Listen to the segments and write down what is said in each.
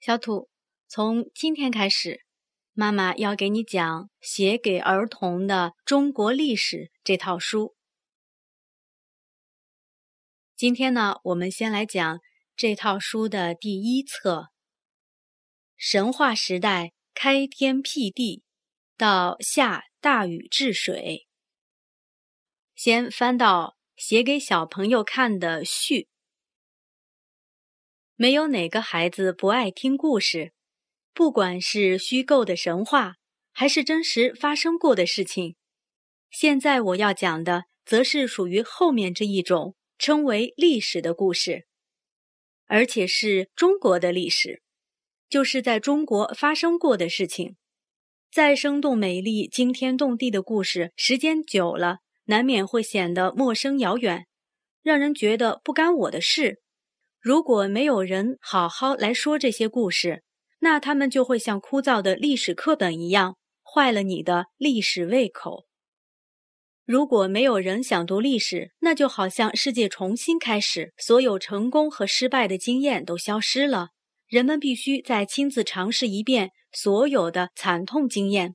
小土，从今天开始，妈妈要给你讲《写给儿童的中国历史》这套书。今天呢，我们先来讲这套书的第一册：神话时代开天辟地到下大禹治水。先翻到写给小朋友看的序。没有哪个孩子不爱听故事，不管是虚构的神话，还是真实发生过的事情。现在我要讲的，则是属于后面这一种，称为历史的故事，而且是中国的历史，就是在中国发生过的事情。再生动美丽、惊天动地的故事，时间久了，难免会显得陌生遥远，让人觉得不干我的事。如果没有人好好来说这些故事，那他们就会像枯燥的历史课本一样，坏了你的历史胃口。如果没有人想读历史，那就好像世界重新开始，所有成功和失败的经验都消失了，人们必须再亲自尝试一遍所有的惨痛经验。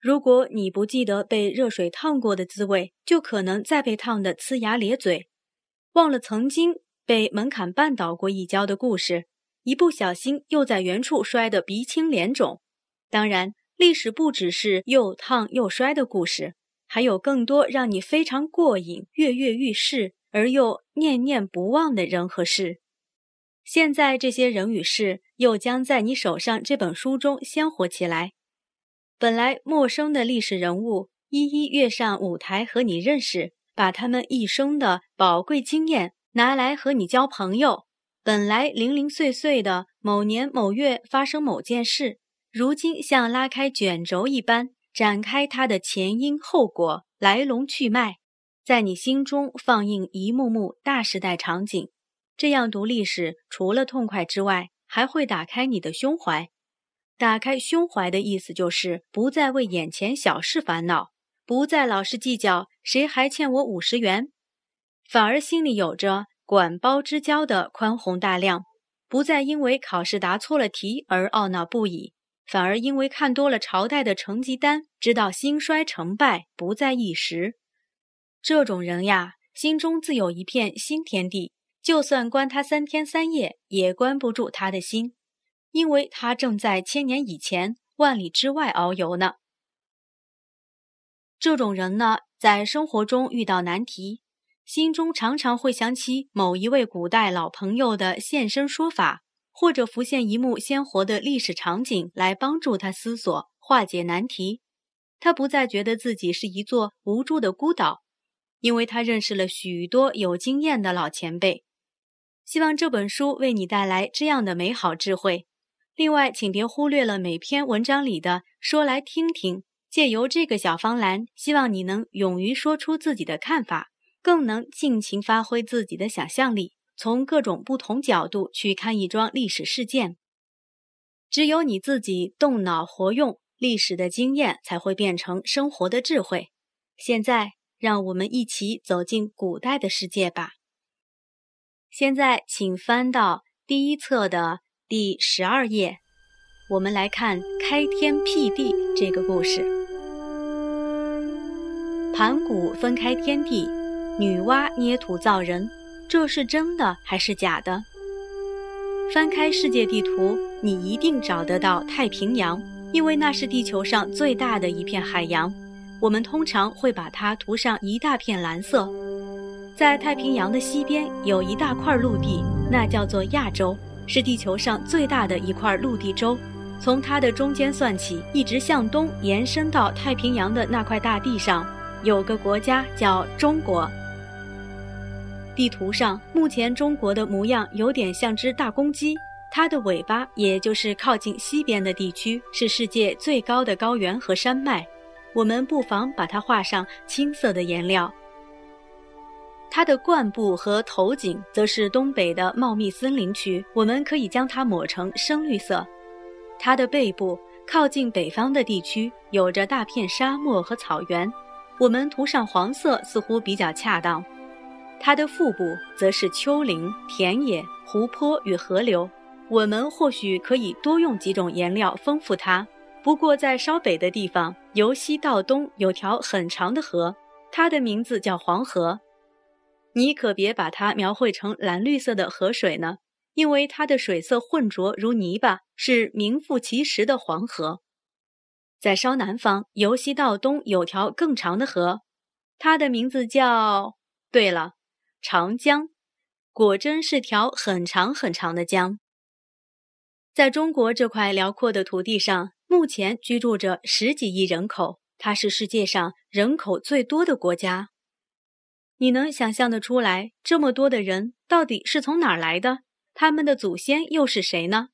如果你不记得被热水烫过的滋味，就可能再被烫得呲牙咧嘴，忘了曾经。被门槛绊倒过一跤的故事，一不小心又在原处摔得鼻青脸肿。当然，历史不只是又烫又摔的故事，还有更多让你非常过瘾、跃跃欲试而又念念不忘的人和事。现在，这些人与事又将在你手上这本书中鲜活起来。本来陌生的历史人物一一跃上舞台和你认识，把他们一生的宝贵经验。拿来和你交朋友，本来零零碎碎的某年某月发生某件事，如今像拉开卷轴一般展开它的前因后果、来龙去脉，在你心中放映一幕幕大时代场景。这样读历史，除了痛快之外，还会打开你的胸怀。打开胸怀的意思就是不再为眼前小事烦恼，不再老是计较谁还欠我五十元。反而心里有着管鲍之交的宽宏大量，不再因为考试答错了题而懊恼不已，反而因为看多了朝代的成绩单，知道兴衰成败不在一时。这种人呀，心中自有一片新天地，就算关他三天三夜，也关不住他的心，因为他正在千年以前、万里之外遨游呢。这种人呢，在生活中遇到难题。心中常常会想起某一位古代老朋友的现身说法，或者浮现一幕鲜活的历史场景来帮助他思索、化解难题。他不再觉得自己是一座无助的孤岛，因为他认识了许多有经验的老前辈。希望这本书为你带来这样的美好智慧。另外，请别忽略了每篇文章里的“说来听听”。借由这个小方栏，希望你能勇于说出自己的看法。更能尽情发挥自己的想象力，从各种不同角度去看一桩历史事件。只有你自己动脑活用，历史的经验才会变成生活的智慧。现在，让我们一起走进古代的世界吧。现在，请翻到第一册的第十二页，我们来看开天辟地这个故事。盘古分开天地。女娲捏土造人，这是真的还是假的？翻开世界地图，你一定找得到太平洋，因为那是地球上最大的一片海洋。我们通常会把它涂上一大片蓝色。在太平洋的西边有一大块陆地，那叫做亚洲，是地球上最大的一块陆地洲。从它的中间算起，一直向东延伸到太平洋的那块大地上，有个国家叫中国。地图上，目前中国的模样有点像只大公鸡，它的尾巴，也就是靠近西边的地区，是世界最高的高原和山脉。我们不妨把它画上青色的颜料。它的冠部和头颈则是东北的茂密森林区，我们可以将它抹成深绿色。它的背部靠近北方的地区，有着大片沙漠和草原，我们涂上黄色似乎比较恰当。它的腹部则是丘陵、田野、湖泊与河流，我们或许可以多用几种颜料丰富它。不过，在稍北的地方，由西到东有条很长的河，它的名字叫黄河。你可别把它描绘成蓝绿色的河水呢，因为它的水色浑浊如泥巴，是名副其实的黄河。在稍南方，由西到东有条更长的河，它的名字叫……对了，长江。果真是条很长很长的江。在中国这块辽阔的土地上，目前居住着十几亿人口，它是世界上人口最多的国家。你能想象得出来，这么多的人到底是从哪儿来的？他们的祖先又是谁呢？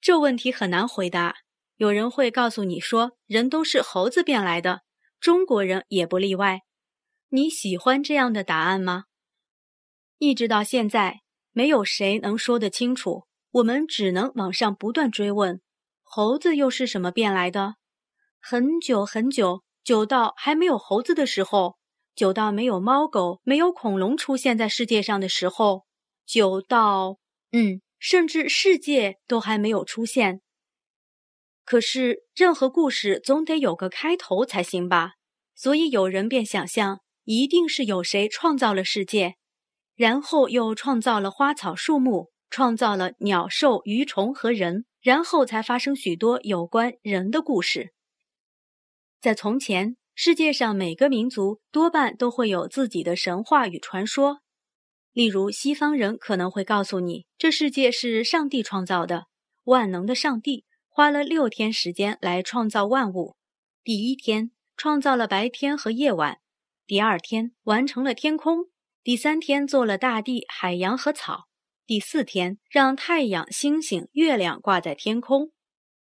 这问题很难回答。有人会告诉你说，人都是猴子变来的，中国人也不例外。你喜欢这样的答案吗？一直到现在，没有谁能说得清楚。我们只能往上不断追问：猴子又是什么变来的？很久很久，久到还没有猴子的时候，久到没有猫狗、没有恐龙出现在世界上的时候，久到……嗯，甚至世界都还没有出现。可是，任何故事总得有个开头才行吧？所以有人便想象，一定是有谁创造了世界。然后又创造了花草树木，创造了鸟兽鱼虫和人，然后才发生许多有关人的故事。在从前，世界上每个民族多半都会有自己的神话与传说。例如，西方人可能会告诉你，这世界是上帝创造的，万能的上帝花了六天时间来创造万物。第一天创造了白天和夜晚，第二天完成了天空。第三天做了大地、海洋和草，第四天让太阳、星星、月亮挂在天空，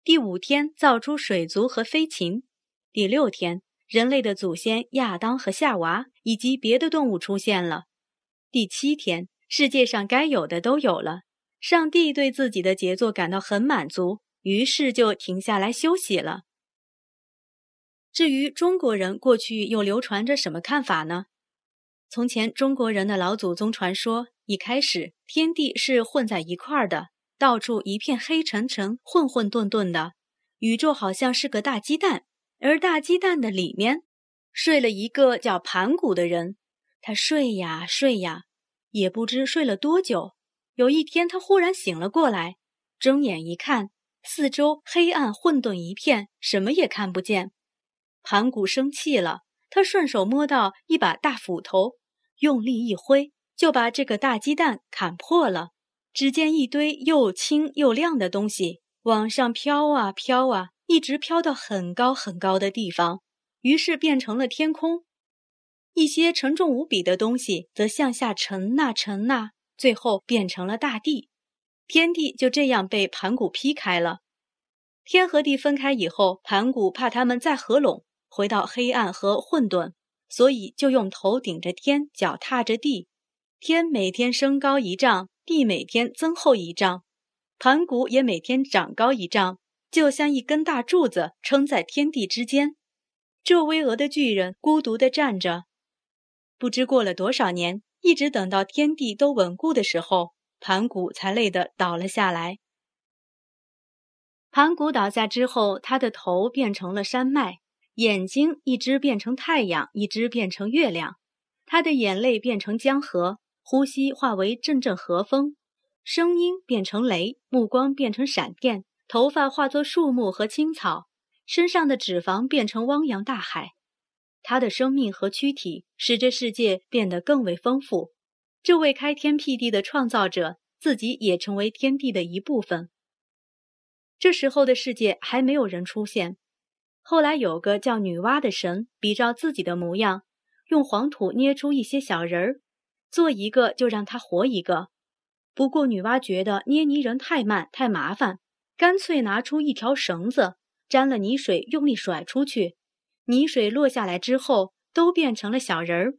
第五天造出水族和飞禽，第六天人类的祖先亚当和夏娃以及别的动物出现了，第七天世界上该有的都有了，上帝对自己的杰作感到很满足，于是就停下来休息了。至于中国人过去又流传着什么看法呢？从前中国人的老祖宗传说，一开始天地是混在一块儿的，到处一片黑沉沉、混混沌沌的，宇宙好像是个大鸡蛋，而大鸡蛋的里面睡了一个叫盘古的人。他睡呀睡呀，也不知睡了多久。有一天，他忽然醒了过来，睁眼一看，四周黑暗混沌一片，什么也看不见。盘古生气了，他顺手摸到一把大斧头。用力一挥，就把这个大鸡蛋砍破了。只见一堆又轻又亮的东西往上飘啊飘啊，一直飘到很高很高的地方，于是变成了天空。一些沉重无比的东西则向下沉呐沉呐，最后变成了大地。天地就这样被盘古劈开了。天和地分开以后，盘古怕他们再合拢，回到黑暗和混沌。所以就用头顶着天，脚踏着地，天每天升高一丈，地每天增厚一丈，盘古也每天长高一丈，就像一根大柱子撑在天地之间。这巍峨的巨人孤独地站着，不知过了多少年，一直等到天地都稳固的时候，盘古才累得倒了下来。盘古倒下之后，他的头变成了山脉。眼睛一只变成太阳，一只变成月亮，他的眼泪变成江河，呼吸化为阵阵和风，声音变成雷，目光变成闪电，头发化作树木和青草，身上的脂肪变成汪洋大海。他的生命和躯体使这世界变得更为丰富。这位开天辟地的创造者自己也成为天地的一部分。这时候的世界还没有人出现。后来有个叫女娲的神，比照自己的模样，用黄土捏出一些小人儿，做一个就让他活一个。不过女娲觉得捏泥人太慢太麻烦，干脆拿出一条绳子，沾了泥水，用力甩出去，泥水落下来之后，都变成了小人儿。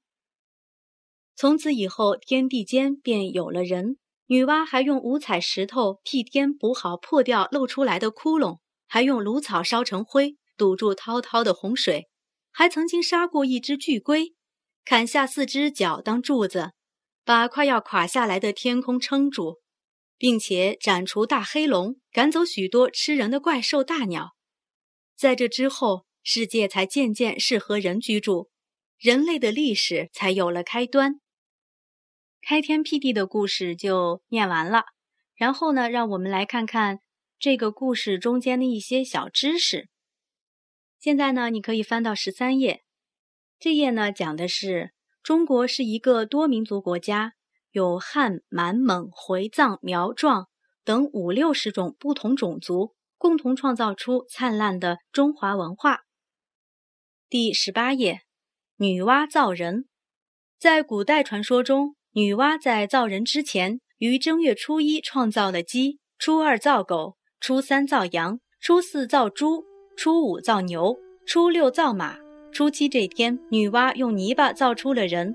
从此以后，天地间便有了人。女娲还用五彩石头替天补好破掉露出来的窟窿，还用芦草烧成灰。堵住滔滔的洪水，还曾经杀过一只巨龟，砍下四只脚当柱子，把快要垮下来的天空撑住。并且斩除大黑龙，赶走许多吃人的怪兽大鸟。在这之后，世界才渐渐适合人居住，人类的历史才有了开端。开天辟地的故事就念完了，然后呢，让我们来看看这个故事中间的一些小知识。现在呢，你可以翻到十三页，这页呢讲的是中国是一个多民族国家。有汉、满、蒙、回、藏、苗、壮等五六十种不同种族，共同创造出灿烂的中华文化。第十八页，女娲造人。在古代传说中，女娲在造人之前，于正月初一创造了鸡，初二造狗，初三造羊，初四造猪，初五造牛，初六造马，初七这天，女娲用泥巴造出了人。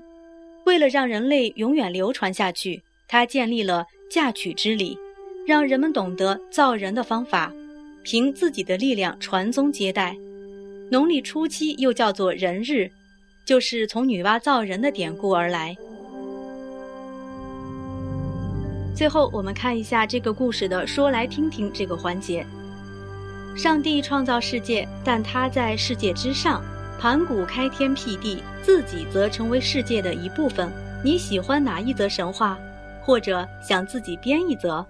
为了让人类永远流传下去，她建立了嫁娶之礼，让人们懂得造人的方法，凭自己的力量传宗接代。农历初七又叫做人日，就是从女娲造人的典故而来。最后，我们看一下这个故事的“说来听听”这个环节。上帝创造世界，但他在世界之上。盘古开天辟地，自己则成为世界的一部分。你喜欢哪一则神话，或者想自己编一则？